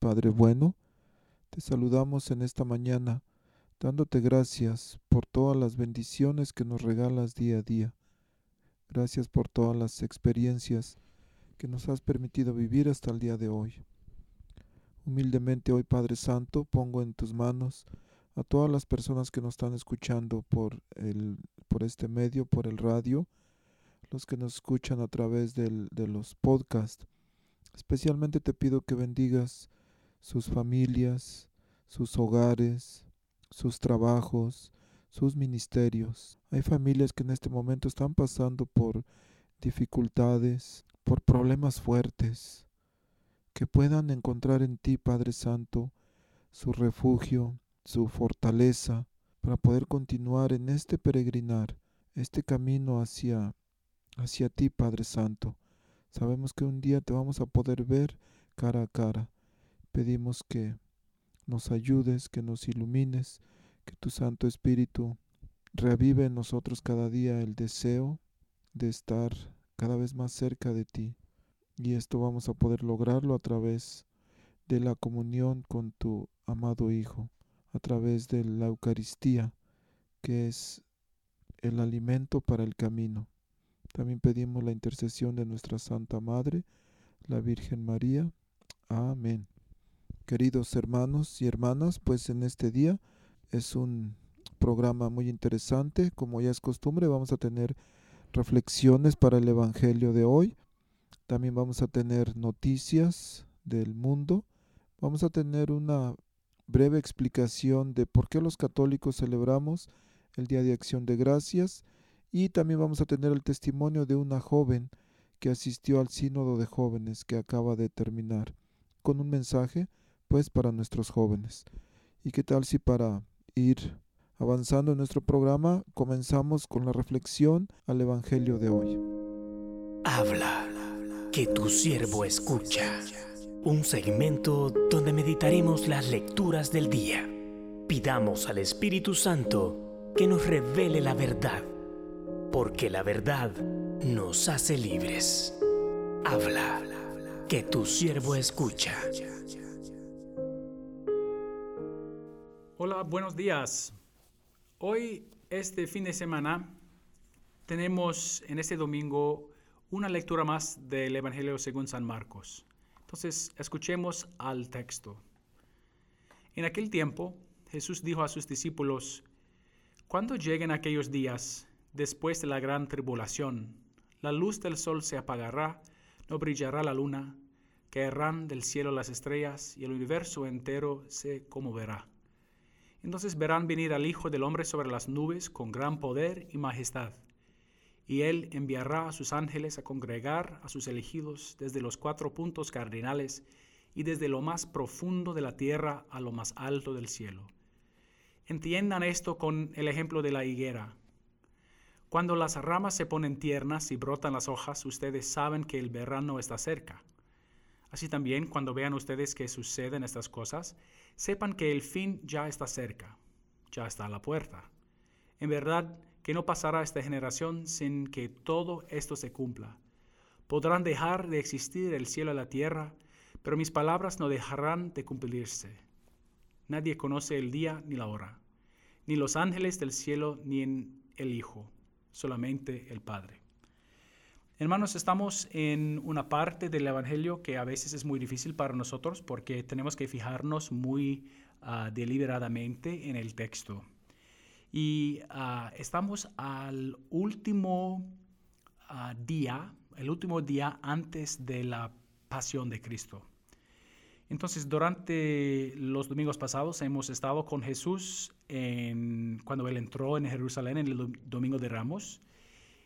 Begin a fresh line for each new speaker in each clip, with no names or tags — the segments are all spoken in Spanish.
Padre bueno, te saludamos en esta mañana, dándote gracias por todas las bendiciones que nos regalas día a día. Gracias por todas las experiencias que nos has permitido vivir hasta el día de hoy. Humildemente hoy, Padre Santo, pongo en tus manos a todas las personas que nos están escuchando por, el, por este medio, por el radio, los que nos escuchan a través del, de los podcasts. Especialmente te pido que bendigas sus familias, sus hogares, sus trabajos, sus ministerios. Hay familias que en este momento están pasando por dificultades, por problemas fuertes, que puedan encontrar en ti, Padre Santo, su refugio, su fortaleza, para poder continuar en este peregrinar, este camino hacia, hacia ti, Padre Santo. Sabemos que un día te vamos a poder ver cara a cara Pedimos que nos ayudes, que nos ilumines, que tu Santo Espíritu reavive en nosotros cada día el deseo de estar cada vez más cerca de ti. Y esto vamos a poder lograrlo a través de la comunión con tu amado Hijo, a través de la Eucaristía, que es el alimento para el camino. También pedimos la intercesión de nuestra Santa Madre, la Virgen María. Amén. Queridos hermanos y hermanas, pues en este día es un programa muy interesante. Como ya es costumbre, vamos a tener reflexiones para el Evangelio de hoy. También vamos a tener noticias del mundo. Vamos a tener una breve explicación de por qué los católicos celebramos el Día de Acción de Gracias. Y también vamos a tener el testimonio de una joven que asistió al sínodo de jóvenes que acaba de terminar, con un mensaje pues para nuestros jóvenes. ¿Y qué tal si para ir avanzando en nuestro programa comenzamos con la reflexión al Evangelio de hoy?
Habla, que tu siervo escucha. Un segmento donde meditaremos las lecturas del día. Pidamos al Espíritu Santo que nos revele la verdad, porque la verdad nos hace libres. Habla, que tu siervo escucha.
Hola, buenos días. Hoy, este fin de semana, tenemos en este domingo una lectura más del Evangelio según San Marcos. Entonces, escuchemos al texto. En aquel tiempo, Jesús dijo a sus discípulos, Cuando lleguen aquellos días, después de la gran tribulación, la luz del sol se apagará, no brillará la luna, caerán del cielo las estrellas y el universo entero se conmoverá. Entonces verán venir al Hijo del Hombre sobre las nubes con gran poder y majestad. Y él enviará a sus ángeles a congregar a sus elegidos desde los cuatro puntos cardinales y desde lo más profundo de la tierra a lo más alto del cielo. Entiendan esto con el ejemplo de la higuera. Cuando las ramas se ponen tiernas y brotan las hojas, ustedes saben que el verano está cerca. Así también, cuando vean ustedes que suceden estas cosas, sepan que el fin ya está cerca, ya está a la puerta. En verdad que no pasará esta generación sin que todo esto se cumpla. Podrán dejar de existir el cielo y la tierra, pero mis palabras no dejarán de cumplirse. Nadie conoce el día ni la hora, ni los ángeles del cielo ni el Hijo, solamente el Padre. Hermanos, estamos en una parte del Evangelio que a veces es muy difícil para nosotros porque tenemos que fijarnos muy ah, deliberadamente en el texto. Y ah, estamos al último ah, día, el último día antes de la pasión de Cristo. Entonces, durante los domingos pasados hemos estado con Jesús en, cuando Él entró en Jerusalén en el Domingo de Ramos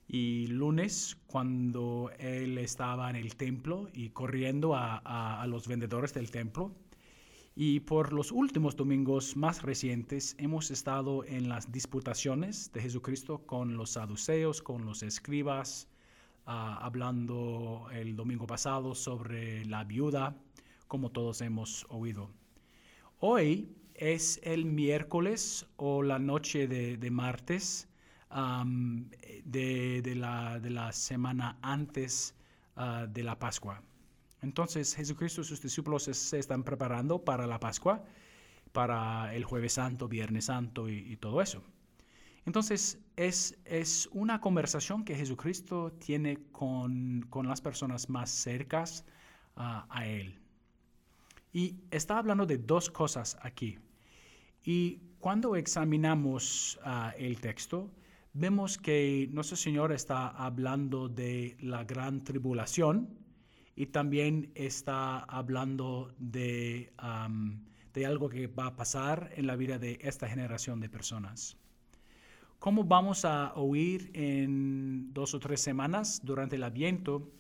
y lunes, cuando él estaba en el templo y corriendo a, los vendedores del templo, Y por los últimos domingos más recientes hemos estado en las disputaciones de Jesucristo con los saduceos, con los escribas, ah, hablando el domingo pasado sobre la viuda, como todos hemos oído. Hoy es el miércoles o la noche de, martes de, la, semana antes ah, de la Pascua. Entonces Jesucristo y sus discípulos se, están preparando para la Pascua, para el jueves santo, viernes santo y, todo eso. Entonces es, es, una conversación que Jesucristo tiene con, las personas más cercas ah, a Él. Y está hablando de dos cosas aquí. Y cuando examinamos ah, el texto, vemos que nuestro Señor está hablando de la gran tribulación, y también está hablando de, de algo que va a pasar en la vida de esta generación de personas. ¿Cómo vamos a oír en dos o tres semanas durante el Adviento?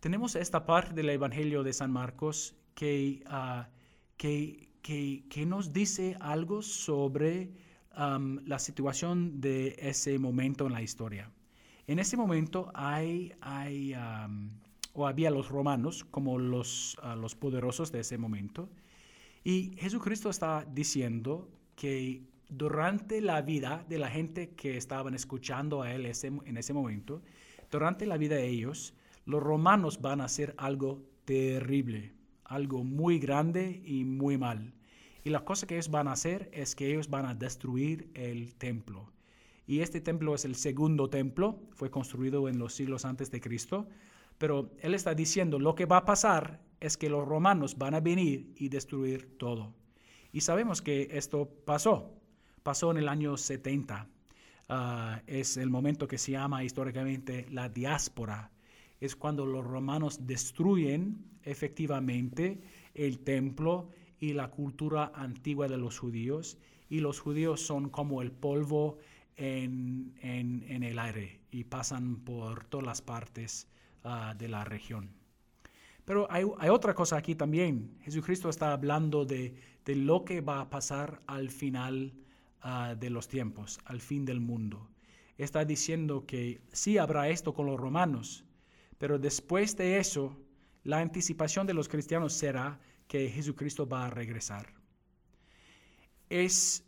Tenemos esta parte del Evangelio de San Marcos que, ah, que, que, nos dice algo sobre la situación de ese momento en la historia. En ese momento hay, hay o había los romanos como los, ah, los poderosos de ese momento. Y Jesucristo está diciendo que durante la vida de la gente que estaban escuchando a Él en ese momento, durante la vida de ellos, los romanos van a hacer algo terrible, algo muy grande y muy mal. Y la cosa que ellos van a hacer es que ellos van a destruir el templo. Y este templo es el segundo templo, fue construido en los siglos antes de Cristo. Pero él está diciendo, lo que va a pasar es que los romanos van a venir y destruir todo. Y sabemos que esto pasó. Pasó en el año 70. Ah, es el momento que se llama históricamente la diáspora. Es cuando los romanos destruyen efectivamente el templo y la cultura antigua de los judíos. Y los judíos son como el polvo en, en el aire y pasan por todas las partes Ah, de la región. Pero hay, otra cosa aquí también. Jesucristo está hablando de, lo que va a pasar al final ah, de los tiempos, al fin del mundo. Está diciendo que sí habrá esto con los romanos, pero después de eso, la anticipación de los cristianos será que Jesucristo va a regresar. Es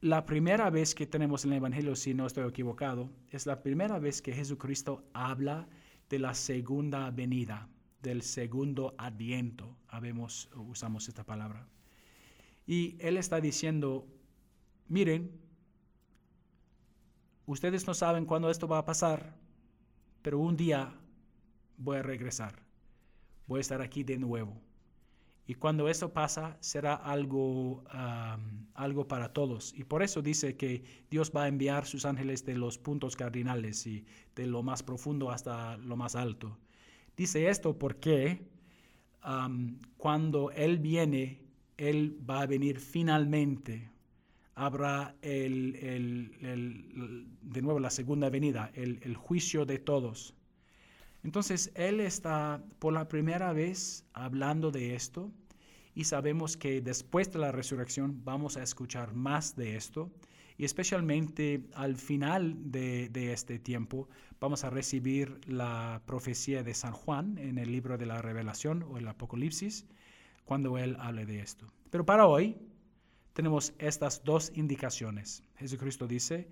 la primera vez que tenemos en el Evangelio, si no estoy equivocado, es la primera vez que Jesucristo habla de la segunda venida, del segundo adviento, habemos, usamos esta palabra. Y él está diciendo, miren, ustedes no saben cuándo esto va a pasar, pero un día voy a regresar, voy a estar aquí de nuevo. Y cuando eso pasa, será algo, algo para todos. Y por eso dice que Dios va a enviar sus ángeles de los puntos cardinales y de lo más profundo hasta lo más alto. Dice esto porque cuando Él viene, Él va a venir finalmente. Habrá el, de nuevo la segunda venida, el juicio de todos. Entonces, Él está por la primera vez hablando de esto y sabemos que después de la resurrección vamos a escuchar más de esto y especialmente al final de, este tiempo vamos a recibir la profecía de San Juan en el libro de la revelación o el Apocalipsis cuando él hable de esto. Pero para hoy tenemos estas dos indicaciones. Jesucristo dice,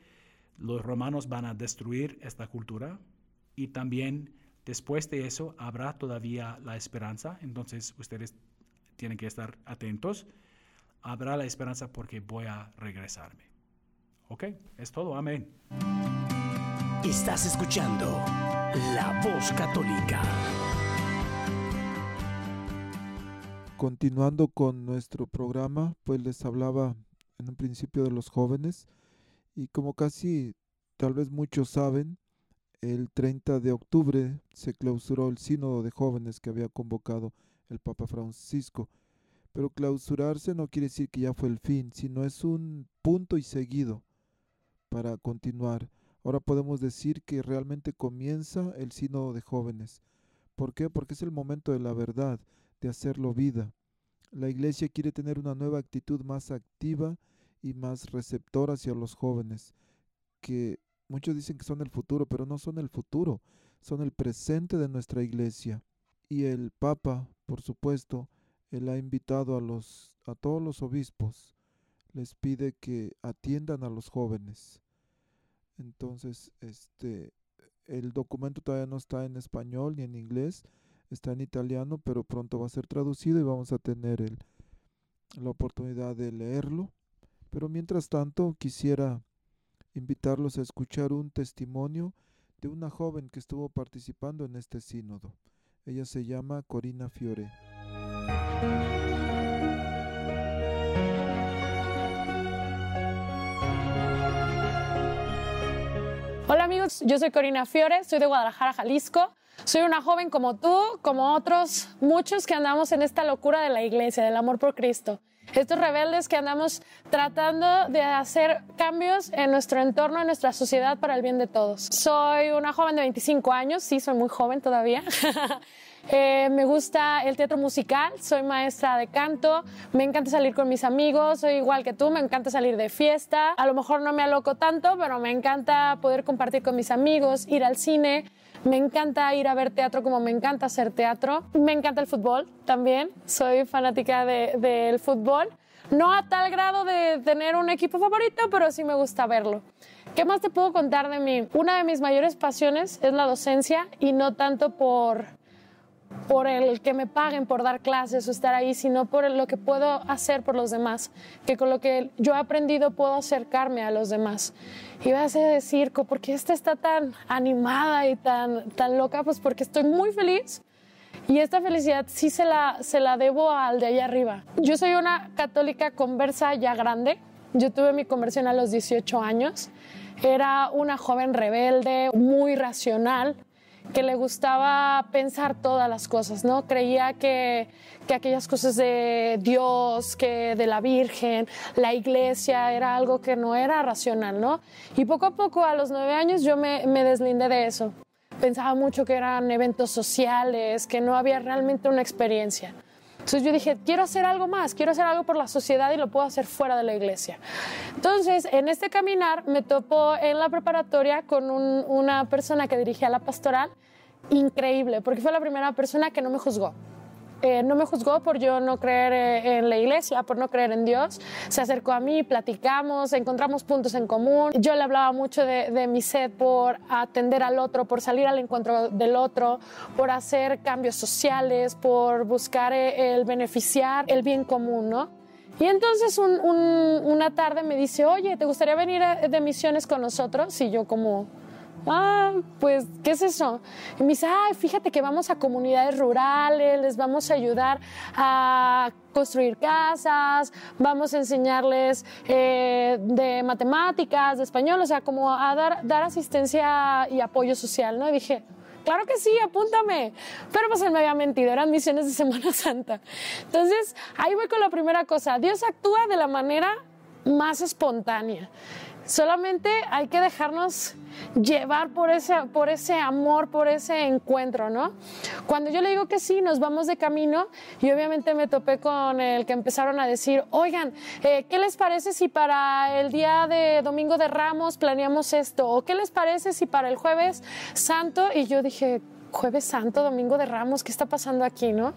los romanos van a destruir esta cultura y también Después de eso habrá todavía la esperanza, entonces ustedes tienen que estar atentos. Habrá la esperanza porque voy a regresarme. Ok, es todo, amén.
Estás escuchando La Voz Católica.
Continuando con nuestro programa, pues les hablaba en un principio de los jóvenes y como casi tal vez muchos saben, el 30 de octubre se clausuró el sínodo de jóvenes que había convocado el Papa Francisco. Pero clausurarse no quiere decir que ya fue el fin, sino es un punto y seguido para continuar. Ahora podemos decir que realmente comienza el sínodo de jóvenes. ¿Por qué? Porque es el momento de la verdad, de hacerlo vida. La iglesia quiere tener una nueva actitud más activa y más receptora hacia los jóvenes, que muchos dicen que son el futuro, pero no son el futuro, son el presente de nuestra iglesia. Y el Papa, por supuesto, él ha invitado a los a todos los obispos, les pide que atiendan a los jóvenes. Entonces, este el documento todavía no está en español ni en inglés, está en italiano, pero pronto va a ser traducido y vamos a tener el, la oportunidad de leerlo. Pero mientras tanto, quisiera invitarlos a escuchar un testimonio de una joven que estuvo participando en este sínodo. Ella se llama Corina Fiore.
Hola amigos, yo soy Corina Fiore, soy de Guadalajara, Jalisco. Soy una joven como tú, como otros muchos que andamos en esta locura de la iglesia, del amor por Cristo. Estos rebeldes que andamos tratando de hacer cambios en nuestro entorno, en nuestra sociedad para el bien de todos. Soy una joven de 25 años, sí, soy muy joven todavía. Eh, me gusta el teatro musical, soy maestra de canto, me encanta salir con mis amigos, soy igual que tú, me encanta salir de fiesta. A lo mejor no me aloco tanto, pero me encanta poder compartir con mis amigos, ir al cine. Me encanta ir a ver teatro como me encanta hacer teatro. Me encanta el fútbol también, soy fanática del fútbol. No a tal grado de tener un equipo favorito, pero sí me gusta verlo. ¿Qué más te puedo contar de mí? Una de mis mayores pasiones es la docencia y no tanto por por el que me paguen por dar clases o estar ahí, sino por lo que puedo hacer por los demás, que con lo que yo he aprendido puedo acercarme a los demás. Y vas a decir, ¿por qué esta está tan animada y tan, tan loca? Pues porque estoy muy feliz y esta felicidad sí se la, se la debo al de allá arriba. Yo soy una católica conversa ya grande, yo tuve mi conversión a los 18 años. Era una joven rebelde, muy racional, que le gustaba pensar todas las cosas, ¿no? Creía que, que, aquellas cosas de Dios, que de la Virgen, la iglesia, era algo que no era racional, ¿no? Y poco a poco, a los nueve años, yo me, me deslindé de eso. Pensaba mucho que eran eventos sociales, que no había realmente una experiencia. Entonces yo dije, quiero hacer algo más, quiero hacer algo por la sociedad y lo puedo hacer fuera de la iglesia. Entonces, en este caminar me topo en la preparatoria con una persona que dirigía la pastoral, increíble, porque fue la primera persona que no me juzgó. Eh, no me juzgó por yo no creer eh, en la iglesia, por no creer en Dios. Se acercó a mí, platicamos, encontramos puntos en común. Yo le hablaba mucho de, de, mi sed por atender al otro, por salir al encuentro del otro, por hacer cambios sociales, por buscar eh, el beneficiar el bien común, ¿no? Y entonces un, una tarde me dice, oye, ¿te gustaría venir de misiones con nosotros? Y yo como, ah, pues, ¿qué es eso? Y me dice, ay, fíjate que vamos a comunidades rurales, les vamos a ayudar a construir casas, vamos a enseñarles eh, de matemáticas, de español, o sea, como a dar, dar asistencia y apoyo social, ¿no? Y dije, claro que sí, apúntame. Pero pues él me había mentido, eran misiones de Semana Santa. Entonces, ahí voy con la primera cosa. Dios actúa de la manera más espontánea. Solamente hay que dejarnos llevar por ese, por ese amor, por ese encuentro, ¿no? Cuando yo le digo que sí, nos vamos de camino y obviamente me topé con el que empezaron a decir, oigan, eh, ¿qué les parece si para el día de Domingo de Ramos planeamos esto? ¿O qué les parece si para el jueves santo? Y yo dije, jueves santo, domingo de ramos, ¿qué está pasando aquí, no?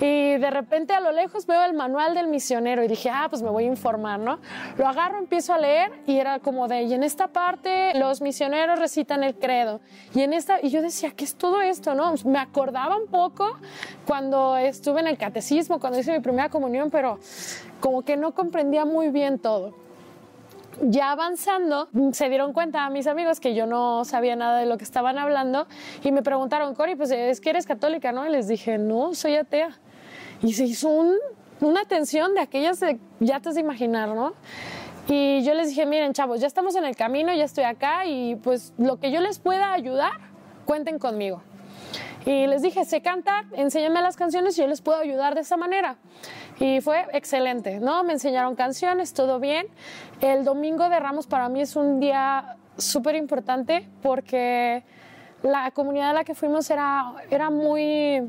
Y de repente a lo lejos veo el manual del misionero y dije, ah, pues me voy a informar, ¿no? Lo agarro, empiezo a leer y era como de, y en esta parte los misioneros recitan el credo. Y en esta, y yo decía, ¿qué es todo esto, no? Me acordaba un poco cuando estuve en el catecismo, cuando hice mi primera comunión, pero como que no comprendía muy bien todo ya avanzando, se dieron cuenta a mis amigos que yo no sabía nada de lo que estaban hablando y me preguntaron, Cori, pues es que eres católica, ¿no? Y les dije, no, soy atea. Y se hizo una tensión de aquellas, de, ya te has de imaginar, ¿no? Y yo les dije, miren, chavos, ya estamos en el camino, ya estoy acá y pues lo que yo les pueda ayudar, cuenten conmigo. Y les dije, sé cantar, enséñame las canciones y yo les puedo ayudar de esa manera. Y fue excelente, ¿no? Me enseñaron canciones, todo bien. El domingo de Ramos para mí es un día súper importante porque la comunidad a la que fuimos era, era muy,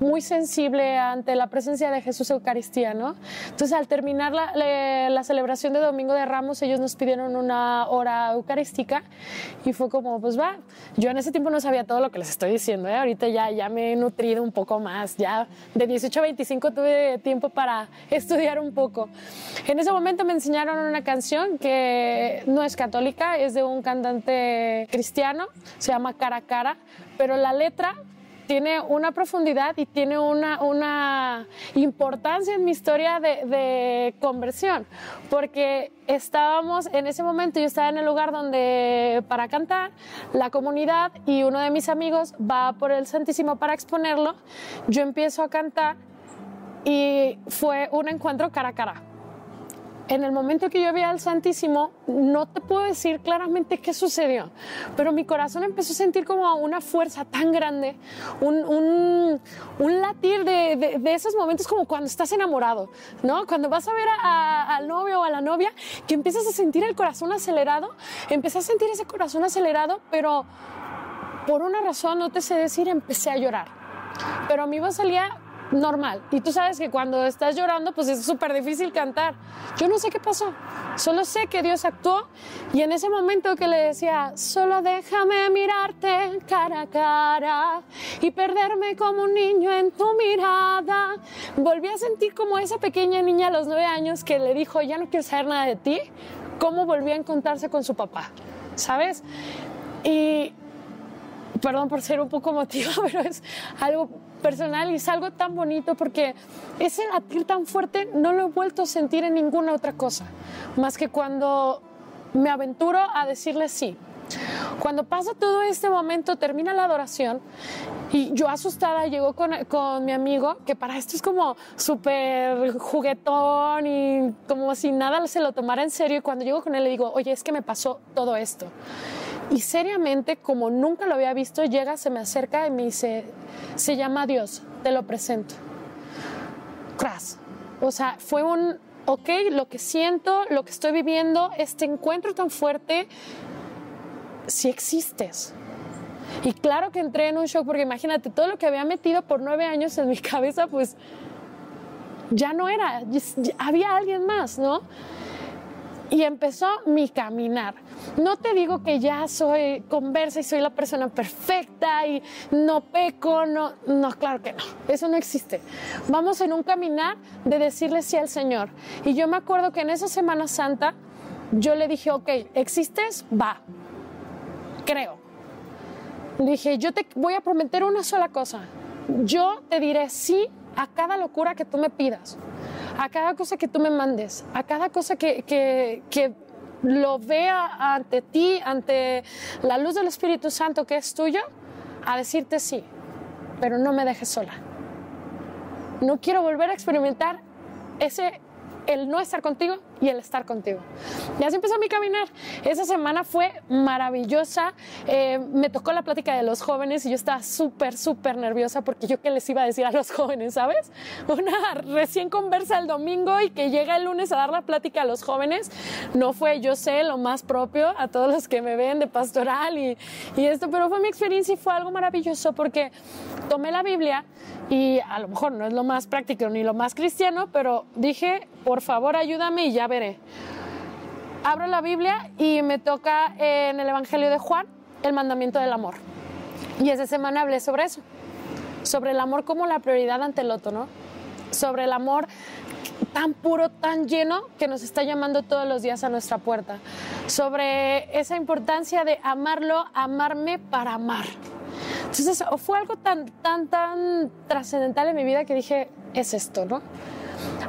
muy sensible ante la presencia de Jesús Eucaristía, ¿no? Entonces, al terminar la, la, la, celebración de Domingo de Ramos, ellos nos pidieron una hora eucarística y fue como, pues va, yo en ese tiempo no sabía todo lo que les estoy diciendo, ¿eh? ahorita ya, ya me he nutrido un poco más, ya de 18 a 25 tuve tiempo para estudiar un poco. En ese momento me enseñaron una canción que no es católica, es de un cantante cristiano, se llama Cara a Cara, pero la letra tiene una profundidad y tiene una, una importancia en mi historia de, de, conversión, porque estábamos en ese momento, yo estaba en el lugar donde para cantar, la comunidad y uno de mis amigos va por el Santísimo para exponerlo, yo empiezo a cantar y fue un encuentro cara a cara en el momento que yo vi al Santísimo, no te puedo decir claramente qué sucedió, pero mi corazón empezó a sentir como una fuerza tan grande, un, un, un latir de, de, de, esos momentos como cuando estás enamorado, ¿no? Cuando vas a ver a, a, al novio o a la novia, que empiezas a sentir el corazón acelerado, empecé a sentir ese corazón acelerado, pero por una razón, no te sé decir, empecé a llorar. Pero mi voz salía normal. Y tú sabes que cuando estás llorando, pues es súper difícil cantar. Yo no sé qué pasó. Solo sé que Dios actuó y en ese momento que le decía, solo déjame mirarte cara a cara y perderme como un niño en tu mirada, volví a sentir como esa pequeña niña a los nueve años que le dijo, ya no quiero saber nada de ti, cómo volvió a encontrarse con su papá, ¿sabes? Y perdón por ser un poco emotiva, pero es algo personal y es algo tan bonito porque ese latir tan fuerte no lo he vuelto a sentir en ninguna otra cosa, más que cuando me aventuro a decirle sí. Cuando pasa todo este momento, termina la adoración y yo asustada llego con, con mi amigo, que para esto es como súper juguetón y como si nada se lo tomara en serio. Y cuando llego con él le digo, oye, es que me pasó todo esto. Y seriamente, como nunca lo había visto, llega, se me acerca y me dice, se llama Dios, te lo presento. Cras. O sea, fue un, ok, lo que siento, lo que estoy viviendo, este encuentro tan fuerte, si existes. Y claro que entré en un shock porque imagínate, todo lo que había metido por nueve años en mi cabeza, pues ya no era, había alguien más, ¿no? Y empezó mi caminar. No te digo que ya soy conversa y soy la persona perfecta y no peco, no, no, claro que no, eso no existe. Vamos en un caminar de decirle sí al Señor. Y yo me acuerdo que en esa Semana Santa yo le dije, ok, ¿existes? Va, creo. Le dije, yo te voy a prometer una sola cosa. Yo te diré sí a cada locura que tú me pidas, a cada cosa que tú me mandes, a cada cosa que, que, que lo vea ante ti, ante la luz del Espíritu Santo que es tuyo, a decirte sí, pero no me dejes sola. No quiero volver a experimentar ese el no estar contigo y el estar contigo. Y así empezó mi caminar. Esa semana fue maravillosa. Eh, me tocó la plática de los jóvenes y yo estaba súper, súper nerviosa porque yo qué les iba a decir a los jóvenes, ¿sabes? Una recién conversa el domingo y que llega el lunes a dar la plática a los jóvenes. No fue, yo sé, lo más propio a todos los que me ven de pastoral y, y esto, pero fue mi experiencia y fue algo maravilloso porque tomé la Biblia y a lo mejor no es lo más práctico ni lo más cristiano, pero dije, por favor ayúdame y ya veré. Abro la Biblia y me toca en el Evangelio de Juan el mandamiento del amor. Y esa semana hablé sobre eso, sobre el amor como la prioridad ante el otro, ¿no? Sobre el amor tan puro, tan lleno que nos está llamando todos los días a nuestra puerta. Sobre esa importancia de amarlo, amarme para amar. Entonces fue algo tan, tan, tan trascendental en mi vida que dije, es esto, ¿no?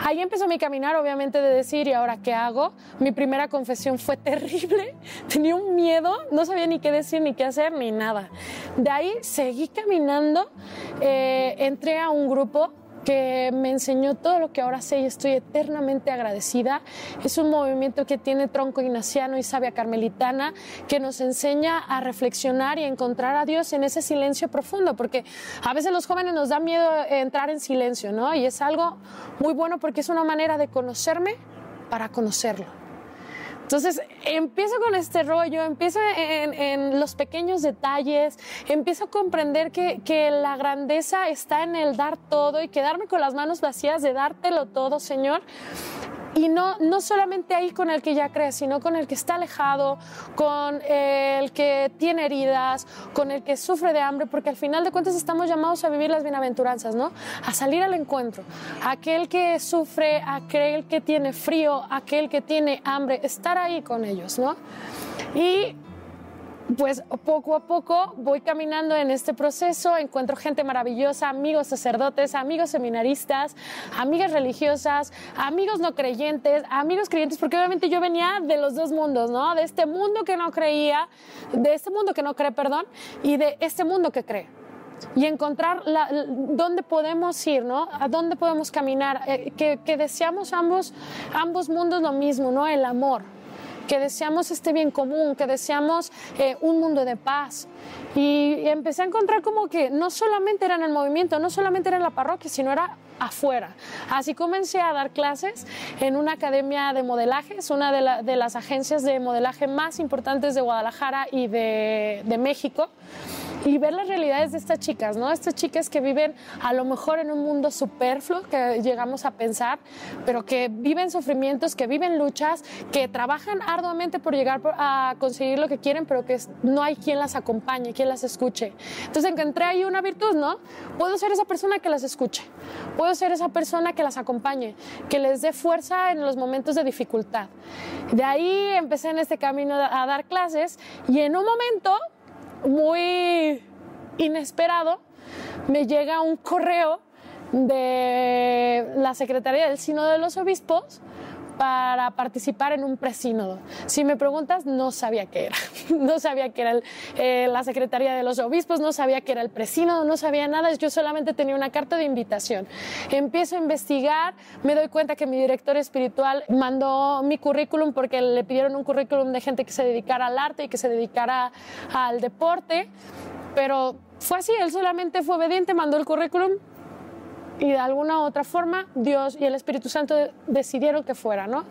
Ahí empezó mi caminar, obviamente, de decir, ¿y ahora qué hago? Mi primera confesión fue terrible, tenía un miedo, no sabía ni qué decir, ni qué hacer, ni nada. De ahí seguí caminando, eh, entré a un grupo que me enseñó todo lo que ahora sé y estoy eternamente agradecida. Es un movimiento que tiene tronco ignaciano y sabia carmelitana que nos enseña a reflexionar y encontrar a Dios en ese silencio profundo, porque a veces los jóvenes nos da miedo entrar en silencio, ¿no? Y es algo muy bueno porque es una manera de conocerme para conocerlo Entonces empiezo con este rollo, empiezo en, los pequeños detalles, empiezo a comprender que, que, la grandeza está en el dar todo y quedarme con las manos vacías de dártelo todo, Señor. Y no, no solamente ahí con el que ya cree, sino con el que está alejado, con el que tiene heridas, con el que sufre de hambre, porque al final de cuentas estamos llamados a vivir las bienaventuranzas, ¿no? A salir al encuentro. Aquel que sufre, aquel que tiene frío, aquel que tiene hambre, estar ahí con ellos, ¿no? Y pues poco a poco voy caminando en este proceso, encuentro gente maravillosa, amigos sacerdotes, amigos seminaristas, amigas religiosas, amigos no creyentes, amigos creyentes, porque obviamente yo venía de los dos mundos, ¿no? De este mundo que no creía, de este mundo que no cree, perdón, y de este mundo que cree y encontrar la, dónde podemos ir, ¿no? A dónde podemos caminar, eh, que, que, deseamos ambos, ambos mundos lo mismo, ¿no? El amor, que deseamos este bien común, que deseamos eh, un mundo de paz. Y empecé a encontrar como que no solamente era en el movimiento, no solamente era en la parroquia, sino era afuera. Así comencé a dar clases en una academia de modelaje, es una de, de las agencias de modelaje más importantes de Guadalajara y de, de México y ver las realidades de estas chicas, ¿no? Estas chicas que viven a lo mejor en un mundo superfluo que llegamos a pensar, pero que viven sufrimientos, que viven luchas, que trabajan arduamente por llegar a conseguir lo que quieren, pero que no hay quien las acompañe, quien las escuche. Entonces encontré ahí una virtud, ¿no? Puedo ser esa persona que las escuche, puedo ser esa persona que las acompañe, que les dé fuerza en los momentos de dificultad. De ahí empecé en este camino a dar clases y en un momento muy inesperado, me llega un correo de la Secretaría del Sínodo de los Obispos para participar en un presínodo. Si me preguntas, no sabía qué era. No sabía que era eh, la Secretaría de los Obispos, no sabía que era el presínodo, no sabía nada. Yo solamente tenía una carta de invitación. Empiezo a investigar, me doy cuenta que mi director espiritual mandó mi currículum porque le pidieron un currículum de gente que se dedicara al arte y que se dedicara al deporte. Pero fue así, él solamente fue obediente, mandó el currículum, y de alguna u otra forma Dios y el Espíritu Santo decidieron que fuera, ¿no?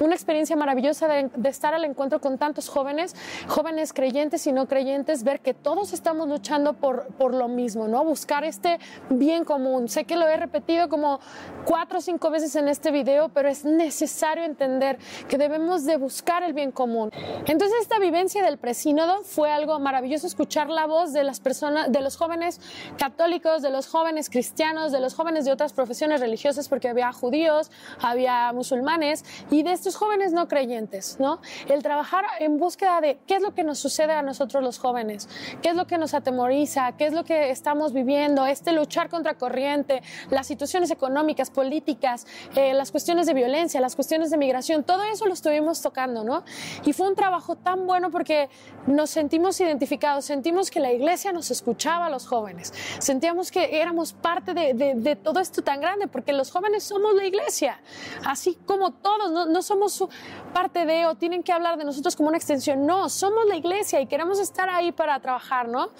Una experiencia maravillosa de, estar al encuentro con tantos jóvenes, jóvenes creyentes y no creyentes, ver que todos estamos luchando por, por lo mismo, ¿no? Buscar este bien común. Sé que lo he repetido como cuatro o cinco veces en este video, pero es necesario entender que debemos de buscar el bien común. Entonces esta vivencia del presínodo fue algo maravilloso escuchar la voz de las personas, de los jóvenes católicos, de los jóvenes cristianos, de los jóvenes de otras profesiones religiosas porque había judíos, había musulmanes y de estos jóvenes no creyentes, ¿no? El trabajar en búsqueda de qué es lo que nos sucede a nosotros los jóvenes, qué es lo que nos atemoriza, qué es lo que estamos viviendo, este luchar contra corriente, las situaciones económicas, políticas, eh, las cuestiones de violencia, las cuestiones de migración, todo eso lo estuvimos tocando, ¿no? Y fue un trabajo tan bueno porque nos sentimos identificados, sentimos que la iglesia nos escuchaba a los jóvenes, sentíamos que éramos parte de, de todo esto tan grande, porque los jóvenes somos la iglesia, así como todos, no, somos parte de o tienen que hablar de nosotros como una extensión, no, somos la iglesia y queremos estar ahí para trabajar, ¿no?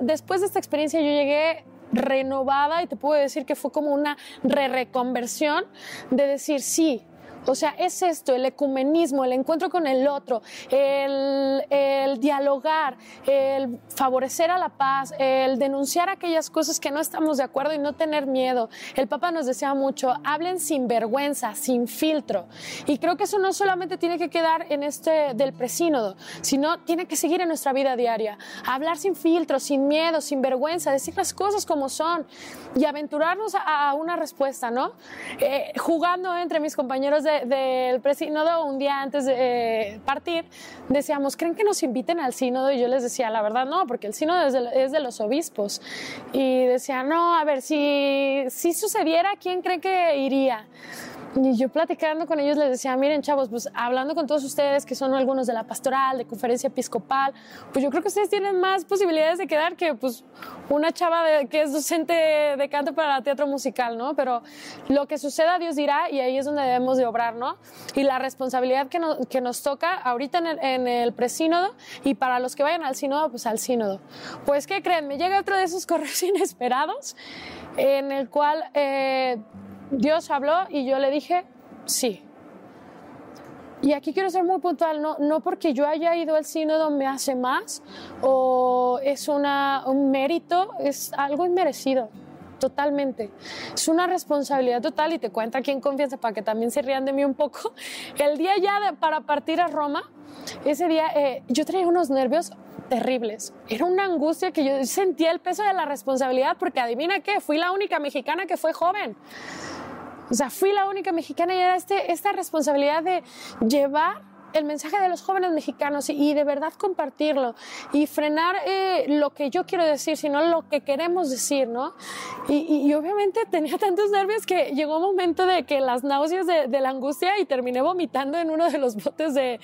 después de esta experiencia yo llegué renovada y te puedo decir que fue como una re-reconversión de decir, sí, o sea, es esto, el ecumenismo, el encuentro con el otro, el, dialogar, el favorecer a la paz, el denunciar aquellas cosas que no estamos de acuerdo y no tener miedo. El Papa nos decía mucho, hablen sin vergüenza, sin filtro. Y creo que eso no solamente tiene que quedar en este del presínodo, sino tiene que seguir en nuestra vida diaria. Hablar sin filtro, sin miedo, sin vergüenza, decir las cosas como son y aventurarnos a, una respuesta, ¿no? Eh, jugando entre mis compañeros de del presínodo, un día antes de eh, partir, decíamos, ¿creen que nos inviten al sínodo? Y yo les decía, la verdad no, porque el sínodo es de, de los obispos. Y decía, no, a ver, si, si sucediera, ¿quién cree que iría? Y yo platicando con ellos les decía, miren chavos, pues hablando con todos ustedes que son algunos de la pastoral, de conferencia episcopal, pues yo creo que ustedes tienen más posibilidades de quedar que pues una chava que es docente de canto para teatro musical, ¿no? Pero lo que suceda Dios dirá y ahí es donde debemos de obrar, ¿no? Y la responsabilidad que, que nos toca ahorita en el, en el presínodo y para los que vayan al sínodo, pues al sínodo. Pues, ¿qué creen? Me llega otro de esos correos inesperados en el cual... Eh, Dios habló y yo le dije, sí. Y aquí quiero ser muy puntual, no, no porque yo haya ido al sínodo me hace más o es una, un mérito, es algo inmerecido, totalmente. Es una responsabilidad total y te cuenta aquí en confianza para que también se rían de mí un poco. El día ya para partir a Roma, ese día eh, yo traía unos nervios terribles. Era una angustia que yo sentía el peso de la responsabilidad porque adivina qué, fui la única mexicana que fue joven. O sea, fui la única mexicana y era este, esta responsabilidad de llevar el mensaje de los jóvenes mexicanos y, y de verdad compartirlo y frenar eh, lo que yo quiero decir, sino lo que queremos decir, ¿no? Y, y, obviamente tenía tantos nervios que llegó un momento de que las náuseas de, de la angustia y terminé vomitando en uno de los botes de,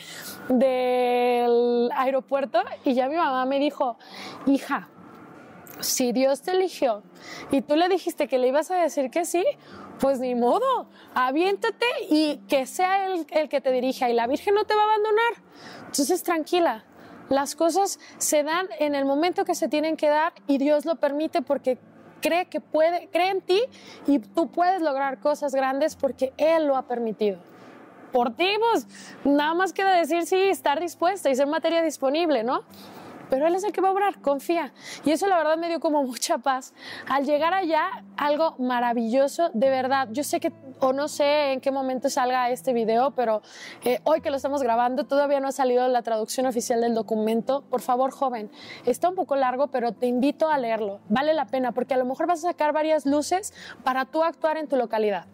del aeropuerto y ya mi mamá me dijo, hija, si Dios te eligió y tú le dijiste que le ibas a decir que sí, pues ni modo, aviéntate y que sea él el que te dirija y la Virgen no te va a abandonar. Entonces tranquila, las cosas se dan en el momento que se tienen que dar y Dios lo permite porque cree que puede, cree en ti y tú puedes lograr cosas grandes porque Él lo ha permitido. Por ti, pues nada más queda decir sí, estar dispuesta y ser materia disponible, ¿no? Pero Él es el que va a obrar, confía. Y eso la verdad me dio como mucha paz. Al llegar allá, algo maravilloso, de verdad. Yo sé que, o no sé en qué momento salga este video, pero eh, hoy que lo estamos grabando, todavía no ha salido la traducción oficial del documento. Por favor, joven, está un poco largo, pero te invito a leerlo. Vale la pena, porque a lo mejor vas a sacar varias luces para tú actuar en tu localidad.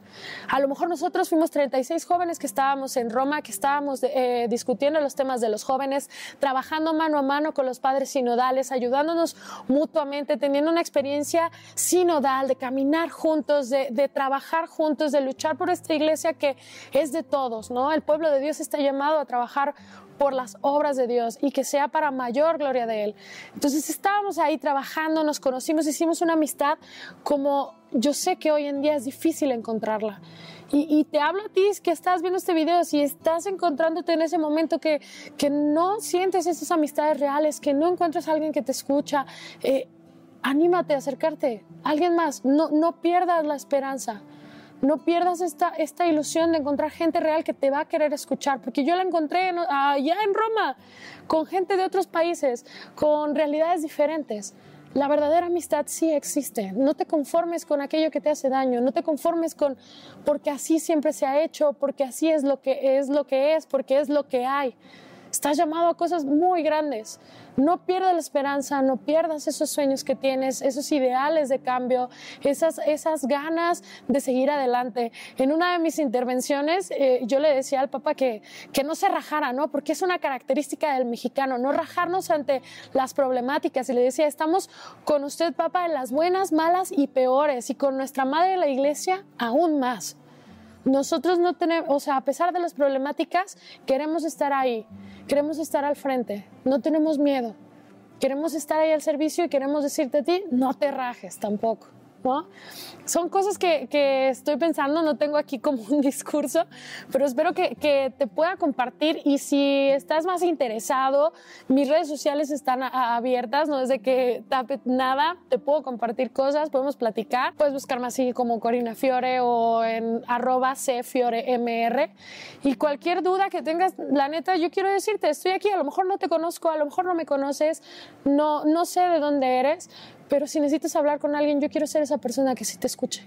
A lo mejor nosotros fuimos 36 jóvenes que estábamos en Roma, que estábamos eh, discutiendo los temas de los jóvenes, trabajando mano a mano con los padres sinodales, ayudándonos mutuamente, teniendo una experiencia sinodal de caminar juntos, de, de, trabajar juntos, de luchar por esta iglesia que es de todos, ¿no? El pueblo de Dios está llamado a trabajar por las obras de Dios y que sea para mayor gloria de Él. Entonces estábamos ahí trabajando, nos conocimos, hicimos una amistad como yo sé que hoy en día es difícil encontrarla. Y, y, te hablo a ti que estás viendo este video, si estás encontrándote en ese momento que, que no sientes esas amistades reales, que no encuentras a alguien que te escucha, eh, anímate a acercarte. Alguien más, no, no pierdas la esperanza. No pierdas esta, esta ilusión de encontrar gente real que te va a querer escuchar, porque yo la encontré en, allá en Roma, con gente de otros países, con realidades diferentes. La verdadera amistad sí existe. No te conformes con aquello que te hace daño, no te conformes con porque así siempre se ha hecho, porque así es lo que es lo que es, porque es lo que hay. Estás llamado a cosas muy grandes. No pierdas la esperanza, no pierdas esos sueños que tienes, esos ideales de cambio, esas, esas ganas de seguir adelante. En una de mis intervenciones eh, yo le decía al Papa que, que no se rajara, ¿no? Porque es una característica del mexicano, no rajarnos ante las problemáticas. Y le decía, estamos con usted, Papa, en las buenas, malas y peores, y con nuestra Madre la Iglesia aún más. Nosotros no tenemos, o sea, a pesar de las problemáticas, queremos estar ahí, queremos estar al frente, no tenemos miedo, queremos estar ahí al servicio y queremos decirte a ti, no te rajes tampoco. ¿No? Son cosas que, que, estoy pensando, no tengo aquí como un discurso, pero espero que, que, te pueda compartir y si estás más interesado, mis redes sociales están a, abiertas, no desde que tape nada, te puedo compartir cosas, podemos platicar, puedes buscarme así como Corina Fiore o en arroba cfioremr y cualquier duda que tengas, la neta, yo quiero decirte, estoy aquí, a lo mejor no te conozco, a lo mejor no me conoces, no, no sé de dónde eres, pero si necesitas hablar con alguien, yo quiero ser esa persona que sí te escuche.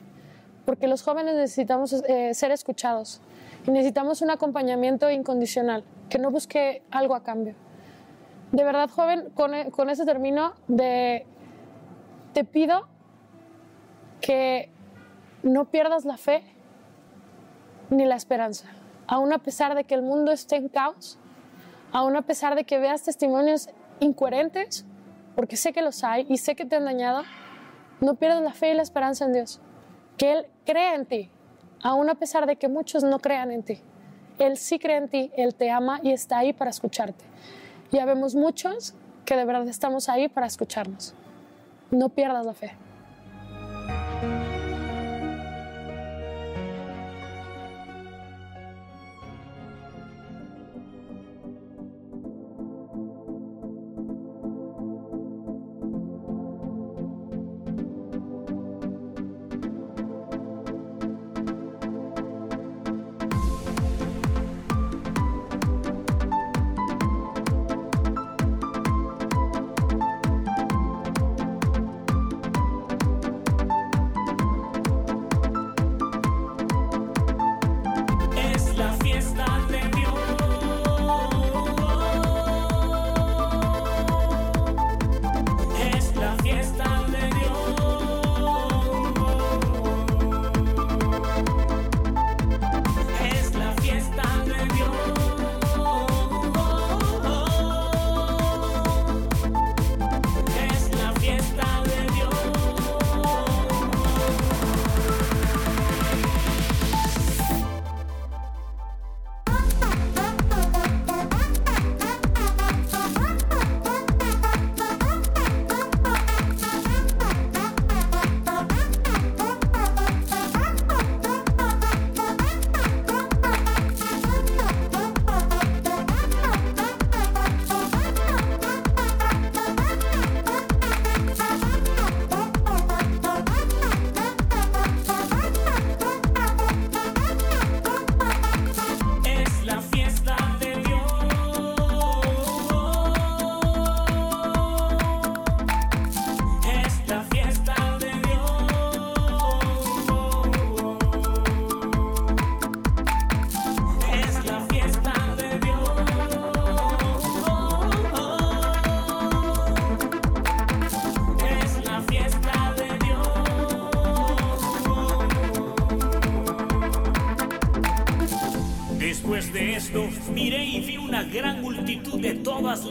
Porque los jóvenes necesitamos eh, ser escuchados y necesitamos un acompañamiento incondicional, que no busque algo a cambio. De verdad, joven, con, con ese término de te pido que no pierdas la fe ni la esperanza, aun a pesar de que el mundo esté en caos, aun a pesar de que veas testimonios incoherentes, porque sé que los hay y sé que te han dañado, no pierdas la fe y la esperanza en Dios. Que Él crea en ti, aun a pesar de que muchos no crean en ti. Él sí cree en ti, Él te ama y está ahí para escucharte. Ya vemos muchos que de verdad estamos ahí para escucharnos. No pierdas la fe.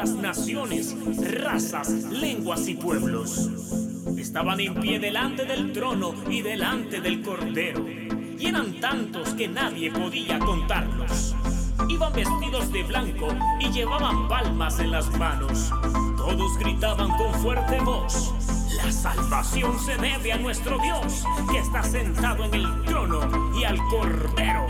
Las naciones, razas, lenguas y pueblos. Estaban en pie delante del trono y delante del cordero. Y eran tantos que nadie podía contarlos. Iban vestidos de blanco y llevaban palmas en las manos. Todos gritaban con fuerte voz. La salvación se debe a nuestro Dios, que está sentado en el trono y al cordero.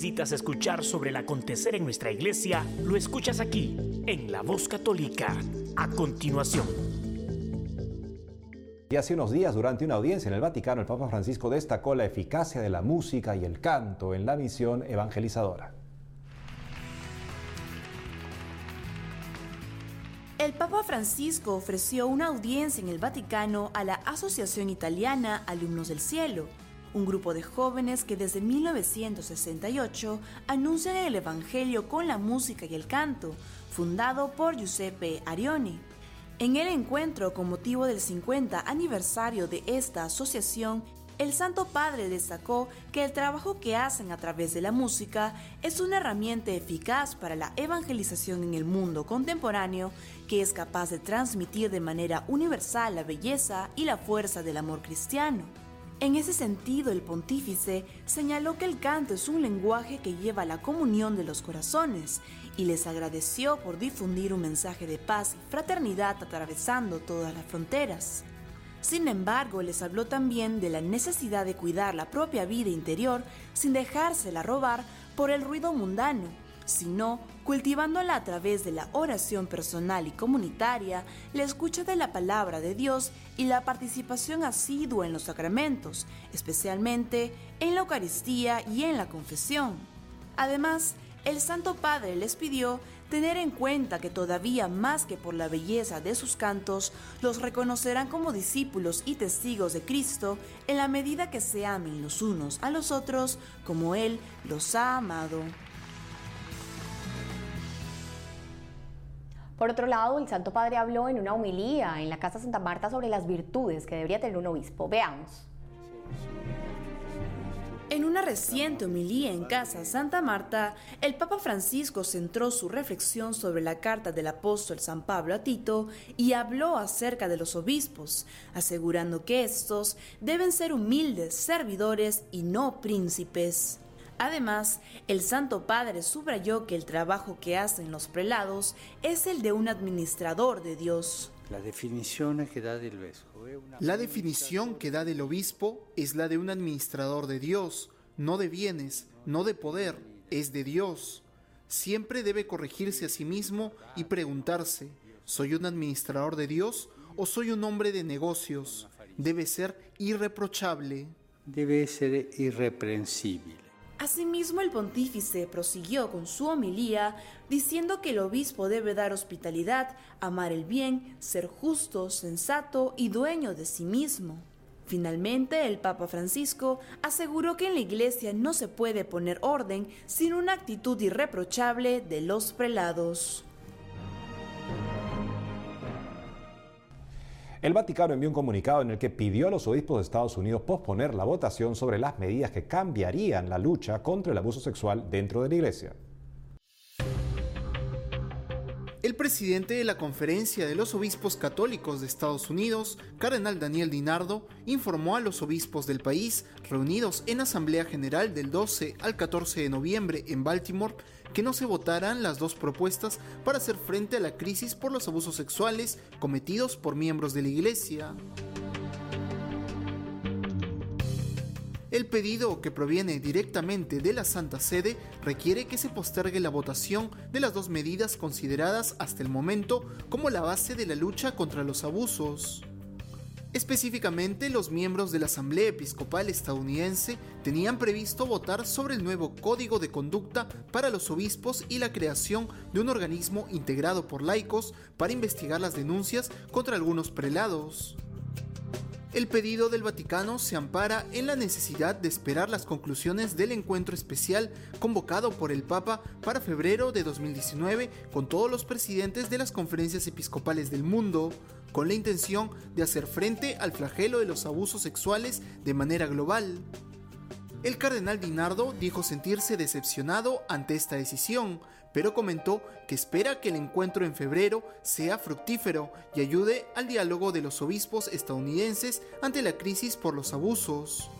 Necesitas escuchar sobre el acontecer en nuestra iglesia lo escuchas aquí, en La Voz Católica. A continuación.
Y hace unos días, durante una audiencia en el Vaticano, el Papa Francisco destacó la eficacia de la música y el canto en la misión evangelizadora.
El Papa Francisco ofreció una audiencia en el Vaticano a la Asociación Italiana Alumnos del Cielo, un grupo de jóvenes que desde 1968 anuncian el Evangelio con la música y el canto, fundado por Giuseppe Arioni. En el encuentro con motivo del 50 aniversario de esta asociación, el Santo Padre destacó que el trabajo que hacen a través de la música es una herramienta eficaz para la evangelización en el mundo contemporáneo que es capaz de transmitir de manera universal la belleza y la fuerza del amor cristiano. En ese sentido, el pontífice señaló que el canto es un lenguaje que lleva a la comunión de los corazones y les agradeció por difundir un mensaje de paz y fraternidad atravesando todas las fronteras. Sin embargo, les habló también de la necesidad de cuidar la propia vida interior sin dejársela robar por el ruido mundano, sino cultivándola a través de la oración personal y comunitaria, la escucha de la palabra de Dios y la participación asidua en los sacramentos, especialmente en la Eucaristía y en la confesión. Además, el Santo Padre les pidió tener en cuenta que todavía más que por la belleza de sus cantos, los reconocerán como discípulos y testigos de Cristo en la medida que se amen los unos a los otros como Él los ha amado.
Por otro lado, el Santo Padre habló en una homilía en la Casa Santa Marta sobre las virtudes que debería tener un obispo. Veamos.
En una reciente homilía en Casa Santa Marta, el Papa Francisco centró su reflexión sobre la carta del apóstol San Pablo a Tito y habló acerca de los obispos, asegurando que estos deben ser humildes servidores y no príncipes. Además, el Santo Padre subrayó que el trabajo que hacen los prelados es el de un administrador de Dios.
La definición que da del vescovo.
La definición que da del obispo es la de un administrador de Dios, no de bienes, no de poder, es de Dios. Siempre debe corregirse a sí mismo y preguntarse, ¿soy un administrador de Dios o soy un hombre de negocios? Debe ser irreprochable.
Debe ser irreprensible.
Asimismo, el pontífice prosiguió con su homilía diciendo que el obispo debe dar hospitalidad, amar el bien, ser justo, sensato y dueño de sí mismo. Finalmente, el Papa Francisco aseguró que en la Iglesia no se puede poner orden sin una actitud irreprochable de los prelados.
El Vaticano envió un comunicado en el que pidió a los obispos de Estados Unidos posponer la votación sobre las medidas que cambiarían la lucha contra el abuso sexual dentro de la Iglesia.
Presidente de la Conferencia de los Obispos Católicos de Estados Unidos, Cardenal Daniel Dinardo, informó a los obispos del país, reunidos en Asamblea General del 12 al 14 de noviembre en Baltimore, que no se votaran las dos propuestas para hacer frente a la crisis por los abusos sexuales cometidos por miembros de la Iglesia. El pedido, que proviene directamente de la Santa Sede, requiere que se postergue la votación de las dos medidas consideradas hasta el momento como la base de la lucha contra los abusos. Específicamente, los miembros de la Asamblea Episcopal estadounidense tenían previsto votar sobre el nuevo Código de Conducta para los obispos y la creación de un organismo integrado por laicos para investigar las denuncias contra algunos prelados. El pedido del Vaticano se ampara en la necesidad de esperar las conclusiones del encuentro especial convocado por el Papa para febrero de 2019 con todos los presidentes de las conferencias episcopales del mundo, con la intención de hacer frente al flagelo de los abusos sexuales de manera global. El cardenal Dinardo dijo sentirse decepcionado ante esta decisión, pero comentó que espera que el encuentro en febrero sea fructífero y ayude al diálogo de los obispos estadounidenses ante la crisis por los abusos.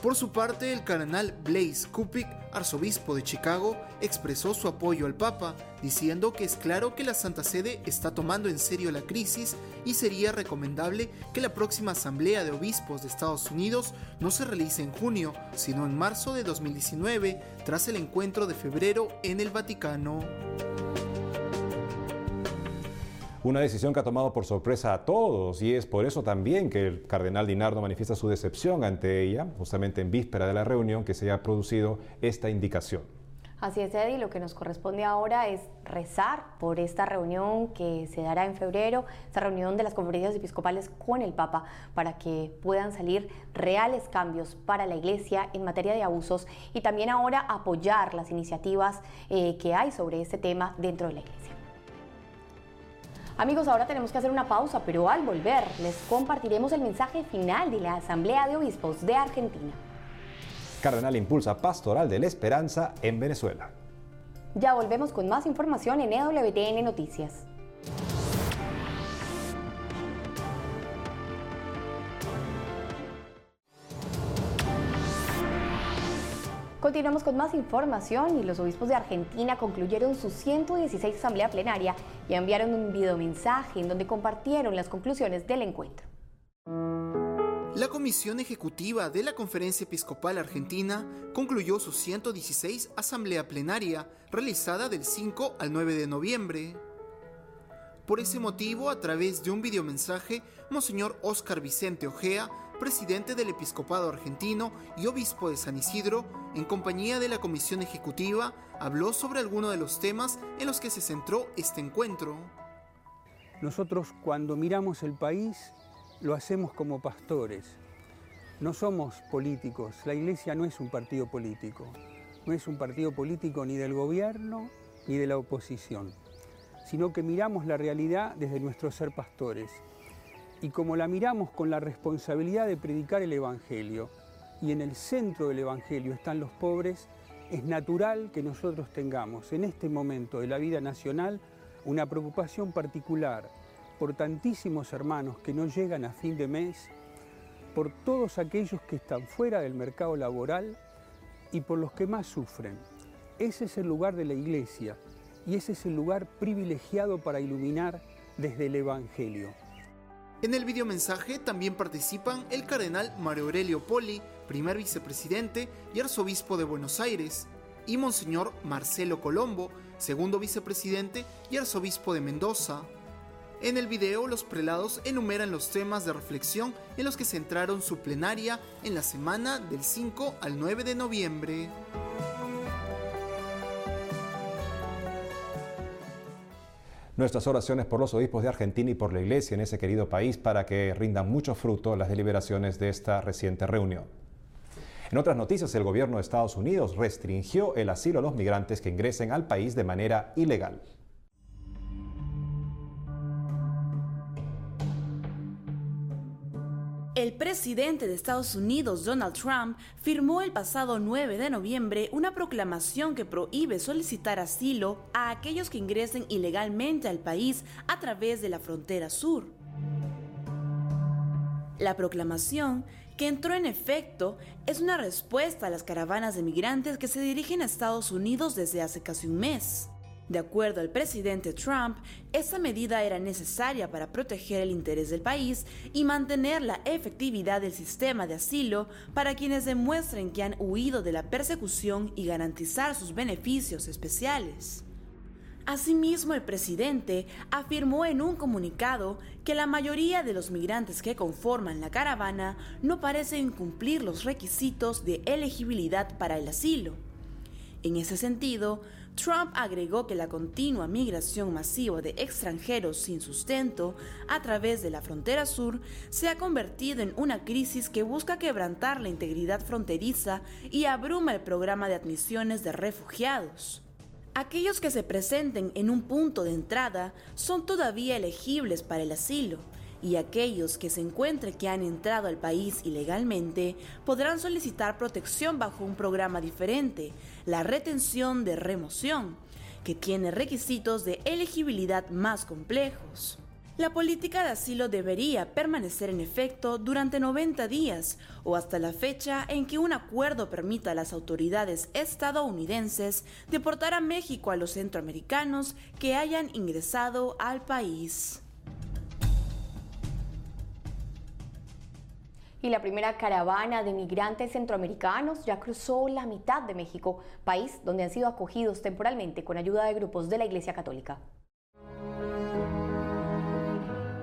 Por su parte, el cardenal Blaise Kupik, arzobispo de Chicago, expresó su apoyo al Papa, diciendo que es claro que la Santa Sede está tomando en serio la crisis y sería recomendable que la próxima Asamblea de Obispos de Estados Unidos no se realice en junio, sino en marzo de 2019, tras el encuentro de febrero en el Vaticano.
Una decisión que ha tomado por sorpresa a todos y es por eso también que el cardenal Dinardo manifiesta su decepción ante ella, justamente en víspera de la reunión que se haya producido esta indicación.
Así es, Eddie, lo que nos corresponde ahora es rezar por esta reunión que se dará en febrero, esta reunión de las conferencias episcopales con el Papa, para que puedan salir reales cambios para la Iglesia en materia de abusos y también ahora apoyar las iniciativas eh, que hay sobre este tema dentro de la Iglesia. Amigos, ahora tenemos que hacer una pausa, pero al volver les compartiremos el mensaje final de la Asamblea de Obispos de Argentina.
Cardenal impulsa pastoral de la esperanza en Venezuela.
Ya volvemos con más información en EWTN Noticias. Continuamos con más información y los obispos de Argentina concluyeron su 116 asamblea plenaria y enviaron un videomensaje en donde compartieron las conclusiones del encuentro.
La Comisión Ejecutiva de la Conferencia Episcopal Argentina concluyó su 116 asamblea plenaria realizada del 5 al 9 de noviembre. Por ese motivo, a través de un videomensaje, Monseñor Óscar Vicente Ojea presidente del Episcopado argentino y obispo de San Isidro, en compañía de la Comisión Ejecutiva, habló sobre algunos de los temas en los que se centró este encuentro.
Nosotros cuando miramos el país lo hacemos como pastores. No somos políticos, la iglesia no es un partido político, no es un partido político ni del gobierno ni de la oposición, sino que miramos la realidad desde nuestro ser pastores y como la miramos con la responsabilidad de predicar el Evangelio, y en el centro del Evangelio están los pobres, es natural que nosotros tengamos en este momento de la vida nacional una preocupación particular por tantísimos hermanos que no llegan a fin de mes, por todos aquellos que están fuera del mercado laboral y por los que más sufren. Ese es el lugar de la iglesia y ese es el lugar privilegiado para iluminar desde el Evangelio.
En el videomensaje también participan el cardenal Mario Aurelio Poli, primer vicepresidente y arzobispo de Buenos Aires, y Monseñor Marcelo Colombo, segundo vicepresidente y arzobispo de Mendoza. En el video, los prelados enumeran los temas de reflexión en los que centraron su plenaria en la semana del 5 al 9 de noviembre.
Nuestras oraciones por los obispos de Argentina y por la Iglesia en ese querido país para que rindan mucho fruto las deliberaciones de esta reciente reunión. En otras noticias, el gobierno de Estados Unidos restringió el asilo a los migrantes que ingresen al país de manera ilegal.
El presidente de Estados Unidos, Donald Trump, firmó el pasado 9 de noviembre una proclamación que prohíbe solicitar asilo a aquellos que ingresen ilegalmente al país a través de la frontera sur. La proclamación, que entró en efecto, es una respuesta a las caravanas de migrantes que se dirigen a Estados Unidos desde hace casi un mes. De acuerdo al presidente Trump, esa medida era necesaria para proteger el interés del país y mantener la efectividad del sistema de asilo para quienes demuestren que han huido de la persecución y garantizar sus beneficios especiales. Asimismo, el presidente afirmó en un comunicado que la mayoría de los migrantes que conforman la caravana no parecen cumplir los requisitos de elegibilidad para el asilo. En ese sentido, Trump agregó que la continua migración masiva de extranjeros sin sustento a través de la frontera sur se ha convertido en una crisis que busca quebrantar la integridad fronteriza y abruma el programa de admisiones de refugiados. Aquellos que se presenten en un punto de entrada son todavía elegibles para el asilo, y aquellos que se encuentren que han entrado al país ilegalmente podrán solicitar protección bajo un programa diferente, la retención de remoción, que tiene requisitos de elegibilidad más complejos. La política de asilo debería permanecer en efecto durante 90 días o hasta la fecha en que un acuerdo permita a las autoridades estadounidenses deportar a México a los centroamericanos que hayan ingresado al país.
Y la primera caravana de migrantes centroamericanos ya cruzó la mitad de México, país donde han sido acogidos temporalmente con ayuda de grupos de la Iglesia Católica.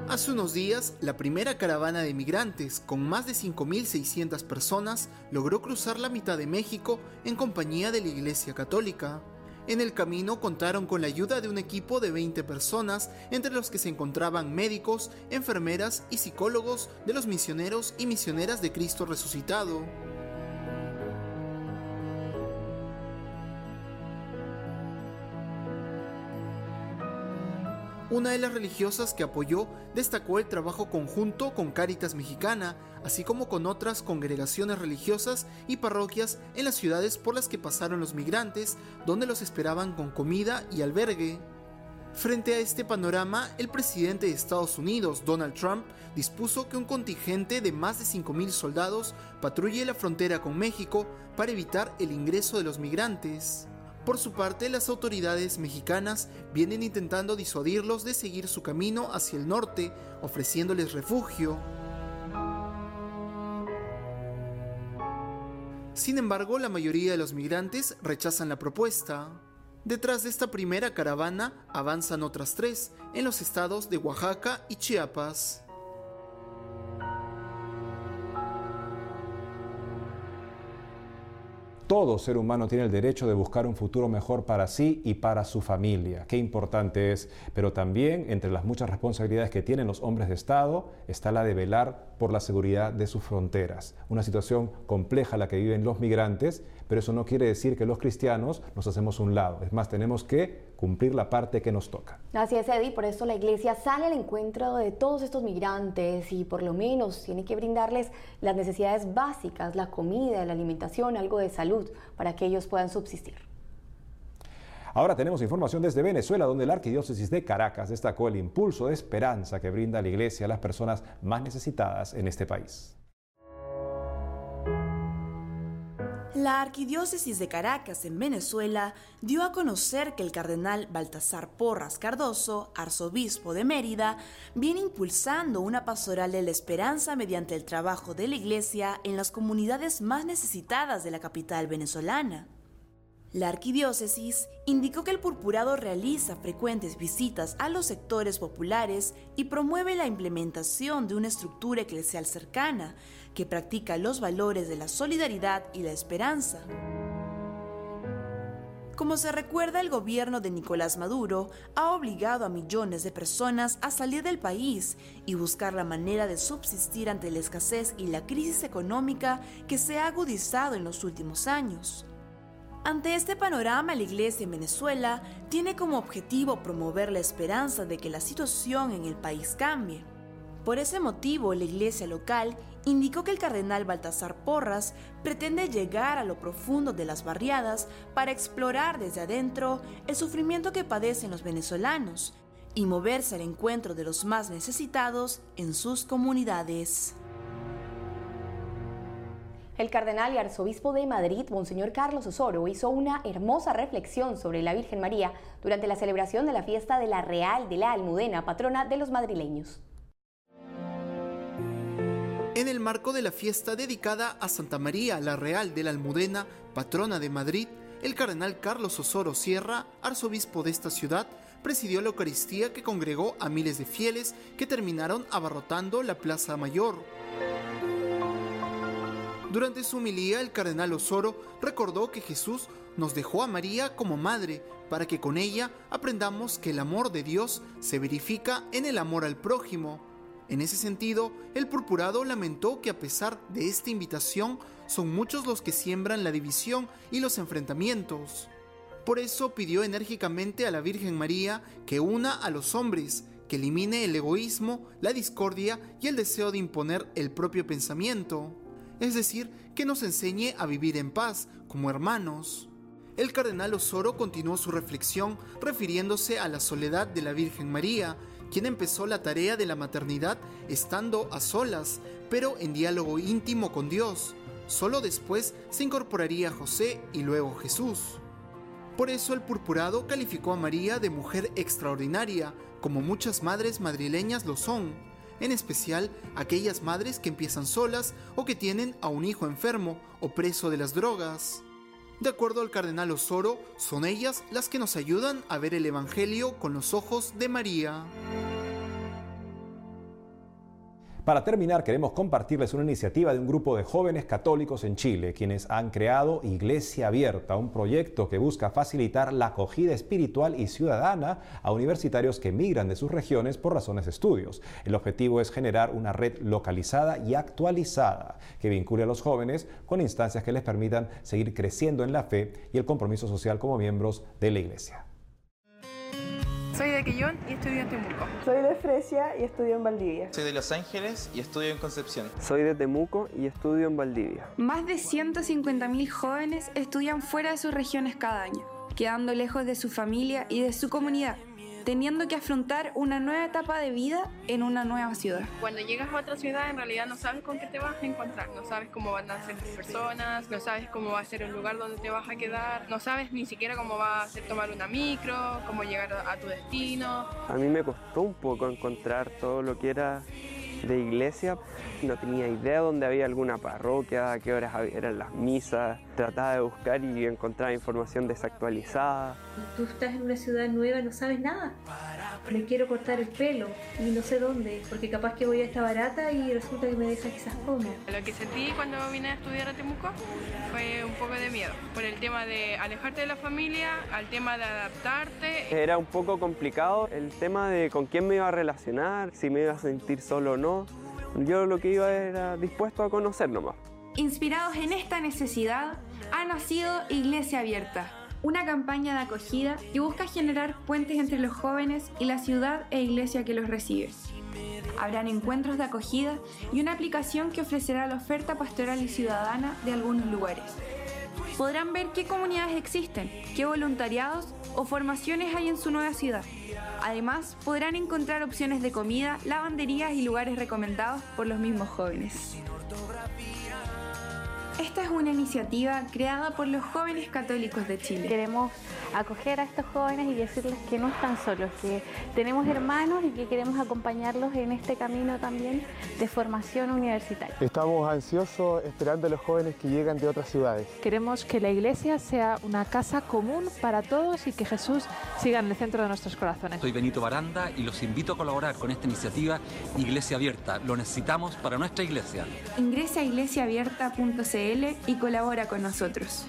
Hace unos días, la primera caravana de migrantes, con más de 5.600 personas, logró cruzar la mitad de México en compañía de la Iglesia Católica. En el camino contaron con la ayuda de un equipo de 20 personas, entre los que se encontraban médicos, enfermeras y psicólogos de los misioneros y misioneras de Cristo resucitado. Una de las religiosas que apoyó destacó el trabajo conjunto con Cáritas Mexicana, así como con otras congregaciones religiosas y parroquias en las ciudades por las que pasaron los migrantes, donde los esperaban con comida y albergue. Frente a este panorama, el presidente de Estados Unidos, Donald Trump, dispuso que un contingente de más de 5.000 soldados patrulle la frontera con México para evitar el ingreso de los migrantes. Por su parte, las autoridades mexicanas vienen intentando disuadirlos de seguir su camino hacia el norte, ofreciéndoles refugio. Sin embargo, la mayoría de los migrantes rechazan la propuesta. Detrás de esta primera caravana avanzan otras tres en los estados de Oaxaca y Chiapas.
Todo ser humano tiene el derecho de buscar un futuro mejor para sí y para su familia. Qué importante es. Pero también entre las muchas responsabilidades que tienen los hombres de Estado está la de velar por la seguridad de sus fronteras. Una situación compleja la que viven los migrantes, pero eso no quiere decir que los cristianos nos hacemos un lado. Es más, tenemos que cumplir la parte que nos toca.
Así es, Eddie, por eso la iglesia sale al encuentro de todos estos migrantes y por lo menos tiene que brindarles las necesidades básicas, la comida, la alimentación, algo de salud, para que ellos puedan subsistir.
Ahora tenemos información desde Venezuela, donde la Arquidiócesis de Caracas destacó el impulso de esperanza que brinda la Iglesia a las personas más necesitadas en este país.
La Arquidiócesis de Caracas, en Venezuela, dio a conocer que el cardenal Baltasar Porras Cardoso, arzobispo de Mérida, viene impulsando una pastoral de la esperanza mediante el trabajo de la Iglesia en las comunidades más necesitadas de la capital venezolana. La arquidiócesis indicó que el purpurado realiza frecuentes visitas a los sectores populares y promueve la implementación de una estructura eclesial cercana que practica los valores de la solidaridad y la esperanza. Como se recuerda, el gobierno de Nicolás Maduro ha obligado a millones de personas a salir del país y buscar la manera de subsistir ante la escasez y la crisis económica que se ha agudizado en los últimos años. Ante este panorama, la Iglesia en Venezuela tiene como objetivo promover la esperanza de que la situación en el país cambie. Por ese motivo, la Iglesia local indicó que el cardenal Baltasar Porras pretende llegar a lo profundo de las barriadas para explorar desde adentro el sufrimiento que padecen los venezolanos y moverse al encuentro de los más necesitados en sus comunidades.
El cardenal y arzobispo de Madrid, Monseñor Carlos Osoro, hizo una hermosa reflexión sobre la Virgen María durante la celebración de la fiesta de la Real de la Almudena, patrona de los madrileños.
En el marco de la fiesta dedicada a Santa María la Real de la Almudena, patrona de Madrid, el cardenal Carlos Osoro Sierra, arzobispo de esta ciudad, presidió la Eucaristía que congregó a miles de fieles que terminaron abarrotando la Plaza Mayor. Durante su humilía, el cardenal Osoro recordó que Jesús nos dejó a María como madre para que con ella aprendamos que el amor de Dios se verifica en el amor al prójimo. En ese sentido, el purpurado lamentó que a pesar de esta invitación, son muchos los que siembran la división y los enfrentamientos. Por eso pidió enérgicamente a la Virgen María que una a los hombres, que elimine el egoísmo, la discordia y el deseo de imponer el propio pensamiento es decir, que nos enseñe a vivir en paz como hermanos. El cardenal Osoro continuó su reflexión refiriéndose a la soledad de la Virgen María, quien empezó la tarea de la maternidad estando a solas, pero en diálogo íntimo con Dios. Solo después se incorporaría José y luego Jesús. Por eso el purpurado calificó a María de mujer extraordinaria, como muchas madres madrileñas lo son en especial aquellas madres que empiezan solas o que tienen a un hijo enfermo o preso de las drogas. De acuerdo al cardenal Osoro, son ellas las que nos ayudan a ver el Evangelio con los ojos de María.
Para terminar, queremos compartirles una iniciativa de un grupo de jóvenes católicos en Chile, quienes han creado Iglesia Abierta, un proyecto que busca facilitar la acogida espiritual y ciudadana a universitarios que migran de sus regiones por razones de estudios. El objetivo es generar una red localizada y actualizada que vincule a los jóvenes con instancias que les permitan seguir creciendo en la fe y el compromiso social como miembros de la Iglesia.
Soy de Quillón y estudio en Temuco.
Soy de Fresia y estudio en Valdivia.
Soy de Los Ángeles y estudio en Concepción.
Soy de Temuco y estudio en Valdivia.
Más de 150.000 jóvenes estudian fuera de sus regiones cada año, quedando lejos de su familia y de su comunidad teniendo que afrontar una nueva etapa de vida en una nueva ciudad.
Cuando llegas a otra ciudad en realidad no sabes con qué te vas a encontrar, no sabes cómo van a ser tus personas, no sabes cómo va a ser el lugar donde te vas a quedar, no sabes ni siquiera cómo va a ser tomar una micro, cómo llegar a tu destino.
A mí me costó un poco encontrar todo lo que era de iglesia. No tenía idea dónde había alguna parroquia, a qué horas eran las misas. Trataba de buscar y encontraba información desactualizada.
Tú estás en una ciudad nueva y no sabes nada. Me quiero cortar el pelo y no sé dónde, porque capaz que voy a esta barata y resulta que me deja quizás como.
Lo que sentí cuando vine a estudiar a Temuco fue un poco de miedo, por el tema de alejarte de la familia, al tema de adaptarte.
Era un poco complicado el tema de con quién me iba a relacionar, si me iba a sentir solo o no. Yo lo que iba era dispuesto a conocer nomás.
Inspirados en esta necesidad, ha nacido Iglesia Abierta, una campaña de acogida que busca generar puentes entre los jóvenes y la ciudad e iglesia que los recibe. Habrán encuentros de acogida y una aplicación que ofrecerá la oferta pastoral y ciudadana de algunos lugares. Podrán ver qué comunidades existen, qué voluntariados o formaciones hay en su nueva ciudad. Además, podrán encontrar opciones de comida, lavanderías y lugares recomendados por los mismos jóvenes. Esta es una iniciativa creada por los jóvenes católicos de Chile.
Queremos acoger a estos jóvenes y decirles que no están solos, que tenemos hermanos y que queremos acompañarlos en este camino también de formación universitaria.
Estamos ansiosos esperando a los jóvenes que llegan de otras ciudades.
Queremos que la iglesia sea una casa común para todos y que Jesús siga en el centro de nuestros corazones.
Soy Benito Baranda y los invito a colaborar con esta iniciativa Iglesia Abierta. Lo necesitamos para nuestra iglesia.
Ingresa a iglesiaabierta.cl y colabora con nosotros.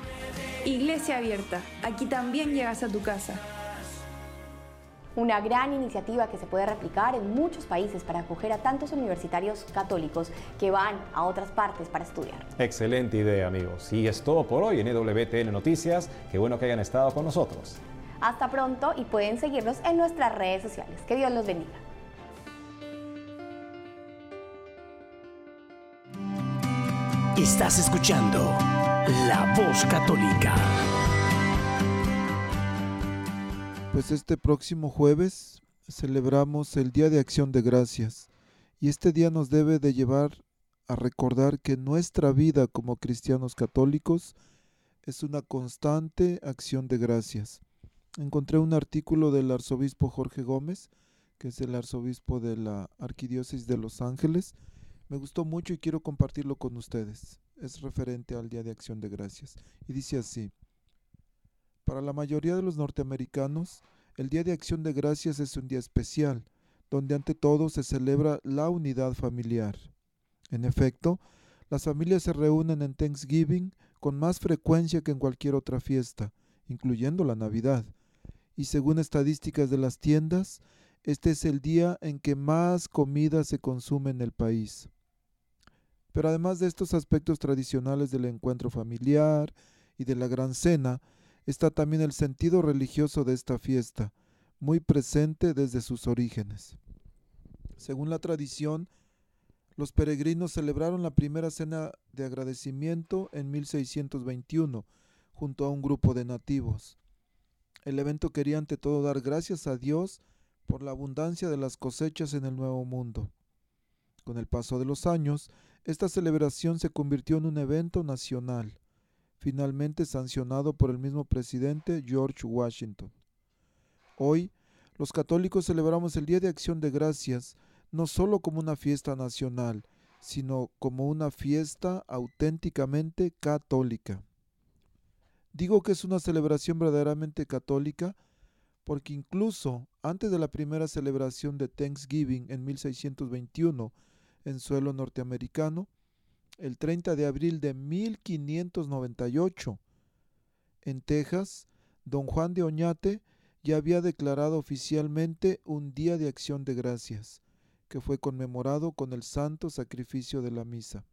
Iglesia Abierta, aquí también llegas a tu casa.
Una gran iniciativa que se puede replicar en muchos países para acoger a tantos universitarios católicos que van a otras partes para estudiar.
Excelente idea, amigos. Y es todo por hoy en EWTN Noticias. Qué bueno que hayan estado con nosotros.
Hasta pronto y pueden seguirnos en nuestras redes sociales. Que Dios los bendiga.
Estás escuchando La Voz Católica.
Pues este próximo jueves celebramos el Día de Acción de Gracias y este día nos debe de llevar a recordar que nuestra vida como cristianos católicos es una constante acción de gracias. Encontré un artículo del arzobispo Jorge Gómez, que es el arzobispo de la Arquidiócesis de Los Ángeles, me gustó mucho y quiero compartirlo con ustedes. Es referente al Día de Acción de Gracias. Y dice así, para la mayoría de los norteamericanos, el Día de Acción de Gracias es un día especial, donde ante todo se celebra la unidad familiar. En efecto, las familias se reúnen en Thanksgiving con más frecuencia que en cualquier otra fiesta, incluyendo la Navidad. Y según estadísticas de las tiendas, este es el día en que más comida se consume en el país. Pero además de estos aspectos tradicionales del encuentro familiar y de la gran cena, está también el sentido religioso de esta fiesta, muy presente desde sus orígenes. Según la tradición, los peregrinos celebraron la primera cena de agradecimiento en 1621, junto a un grupo de nativos. El evento quería ante todo dar gracias a Dios por la abundancia de las cosechas en el Nuevo Mundo. Con el paso de los años, esta celebración se convirtió en un evento nacional, finalmente sancionado por el mismo presidente George Washington. Hoy, los católicos celebramos el Día de Acción de Gracias no solo como una fiesta nacional, sino como una fiesta auténticamente católica. Digo que es una celebración verdaderamente católica porque incluso antes de la primera celebración de Thanksgiving en 1621, en suelo norteamericano el 30 de abril de 1598. En Texas, don Juan de Oñate ya había declarado oficialmente un día de acción de gracias, que fue conmemorado con el santo sacrificio de la misa.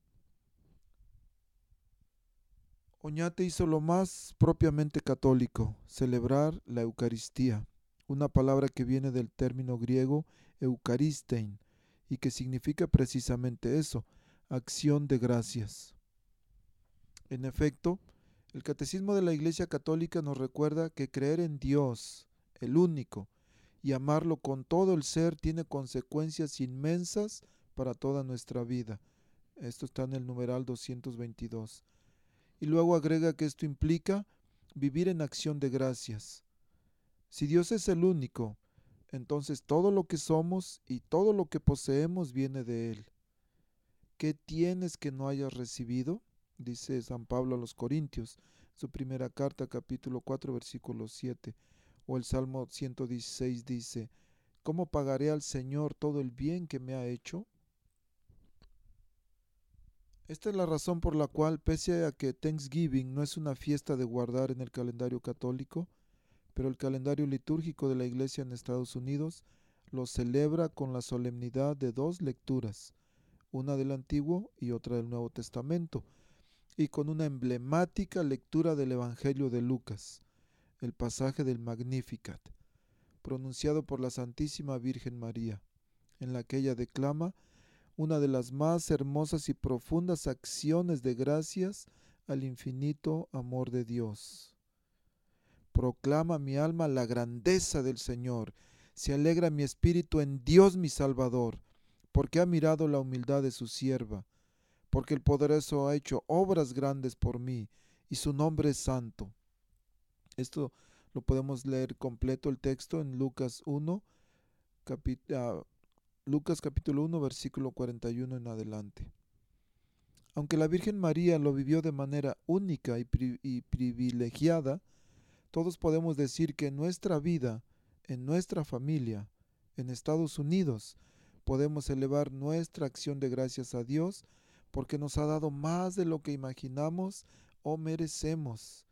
Oñate hizo lo más propiamente católico, celebrar la Eucaristía, una palabra que viene del término griego eucaristein, y que significa precisamente eso, acción de gracias. En efecto, el Catecismo de la Iglesia Católica nos recuerda que creer en Dios, el único, y amarlo con todo el ser tiene consecuencias inmensas para toda nuestra vida. Esto está en el numeral 222. Y luego agrega que esto implica vivir en acción de gracias. Si Dios es el único, entonces todo lo que somos y todo lo que poseemos viene de Él. ¿Qué tienes que no hayas recibido? Dice San Pablo a los Corintios, su primera carta, capítulo 4, versículo 7. O el Salmo 116 dice, ¿cómo pagaré al Señor todo el bien que me ha hecho? Esta es la razón por la cual, pese a que Thanksgiving no es una fiesta de guardar en el calendario católico, pero el calendario litúrgico de la Iglesia en Estados Unidos lo celebra con la solemnidad de dos lecturas, una del Antiguo y otra del Nuevo Testamento, y con una emblemática lectura del Evangelio de Lucas, el pasaje del Magnificat, pronunciado por la Santísima Virgen María, en la que ella declama una de las más hermosas y profundas acciones de gracias al infinito amor de Dios. Proclama mi alma la grandeza del Señor. Se alegra mi espíritu en Dios mi Salvador, porque ha mirado la humildad de su sierva. porque el poderoso ha hecho obras grandes por mí y su nombre es santo. Esto lo podemos leer completo el texto en Lucas 1, ah, Lucas capítulo 1, versículo 41 en adelante. Aunque la Virgen María lo vivió de manera única y, y privilegiada, todos podemos decir que en nuestra vida, en nuestra familia, en Estados Unidos, podemos elevar nuestra acción de gracias a Dios porque nos ha dado más de lo que imaginamos o merecemos,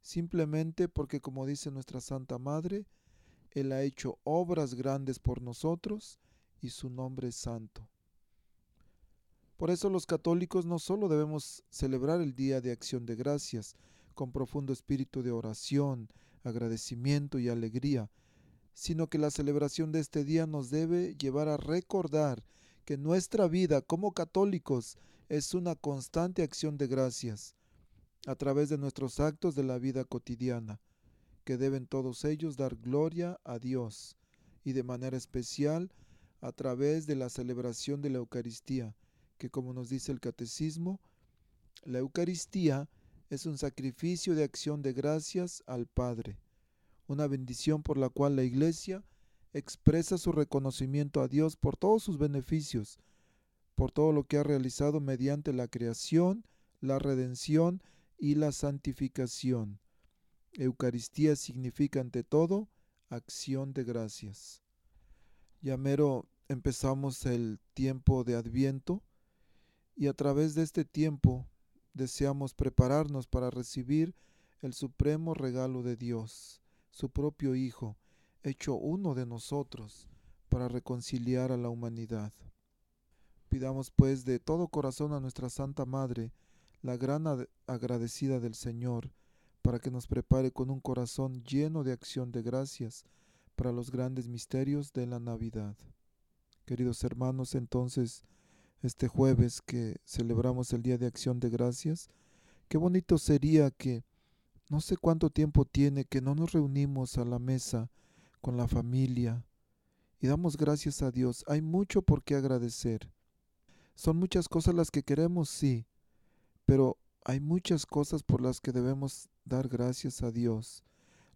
simplemente porque como dice nuestra Santa Madre, Él ha hecho obras grandes por nosotros y su nombre es santo. Por eso los católicos no solo debemos celebrar el Día de Acción de Gracias con profundo espíritu de oración, agradecimiento y alegría, sino que la celebración de este día nos debe llevar a recordar que nuestra vida como católicos es una constante acción de gracias a través de nuestros actos de la vida cotidiana, que deben todos ellos dar gloria a Dios y de manera especial a través de la celebración de la Eucaristía, que como nos dice el catecismo, la Eucaristía es un sacrificio de acción de gracias al Padre una bendición por la cual la Iglesia expresa su reconocimiento a Dios por todos sus beneficios, por todo lo que ha realizado mediante la creación, la redención y la santificación. Eucaristía significa ante todo acción de gracias. Ya mero empezamos el tiempo de Adviento y a través de este tiempo deseamos prepararnos para recibir el supremo regalo de Dios, su propio Hijo, hecho uno de nosotros, para reconciliar a la humanidad. Pidamos pues de todo corazón a nuestra Santa Madre, la gran agradecida del Señor, para que nos prepare con un corazón lleno de acción de gracias para los grandes misterios de la Navidad. Queridos hermanos, entonces, este jueves que celebramos el Día de Acción de Gracias, qué bonito sería que no sé cuánto tiempo tiene que no nos reunimos a la mesa con la familia y damos gracias a Dios. Hay mucho por qué agradecer. Son muchas cosas las que queremos, sí, pero hay muchas cosas por las que debemos dar gracias a Dios.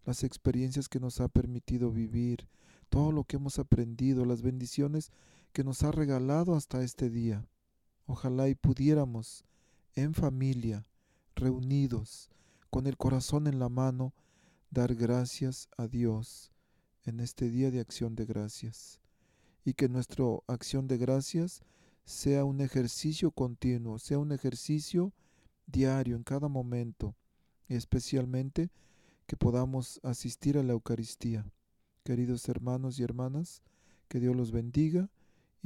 Las experiencias que nos ha permitido vivir, todo lo que hemos aprendido, las bendiciones que nos ha regalado hasta este día. Ojalá y pudiéramos, en familia, reunidos, con el corazón en la mano, dar gracias a Dios en este día de acción de gracias. Y que nuestra acción de gracias sea un ejercicio continuo, sea un ejercicio diario en cada momento, especialmente que podamos asistir a la Eucaristía. Queridos hermanos y hermanas, que Dios los bendiga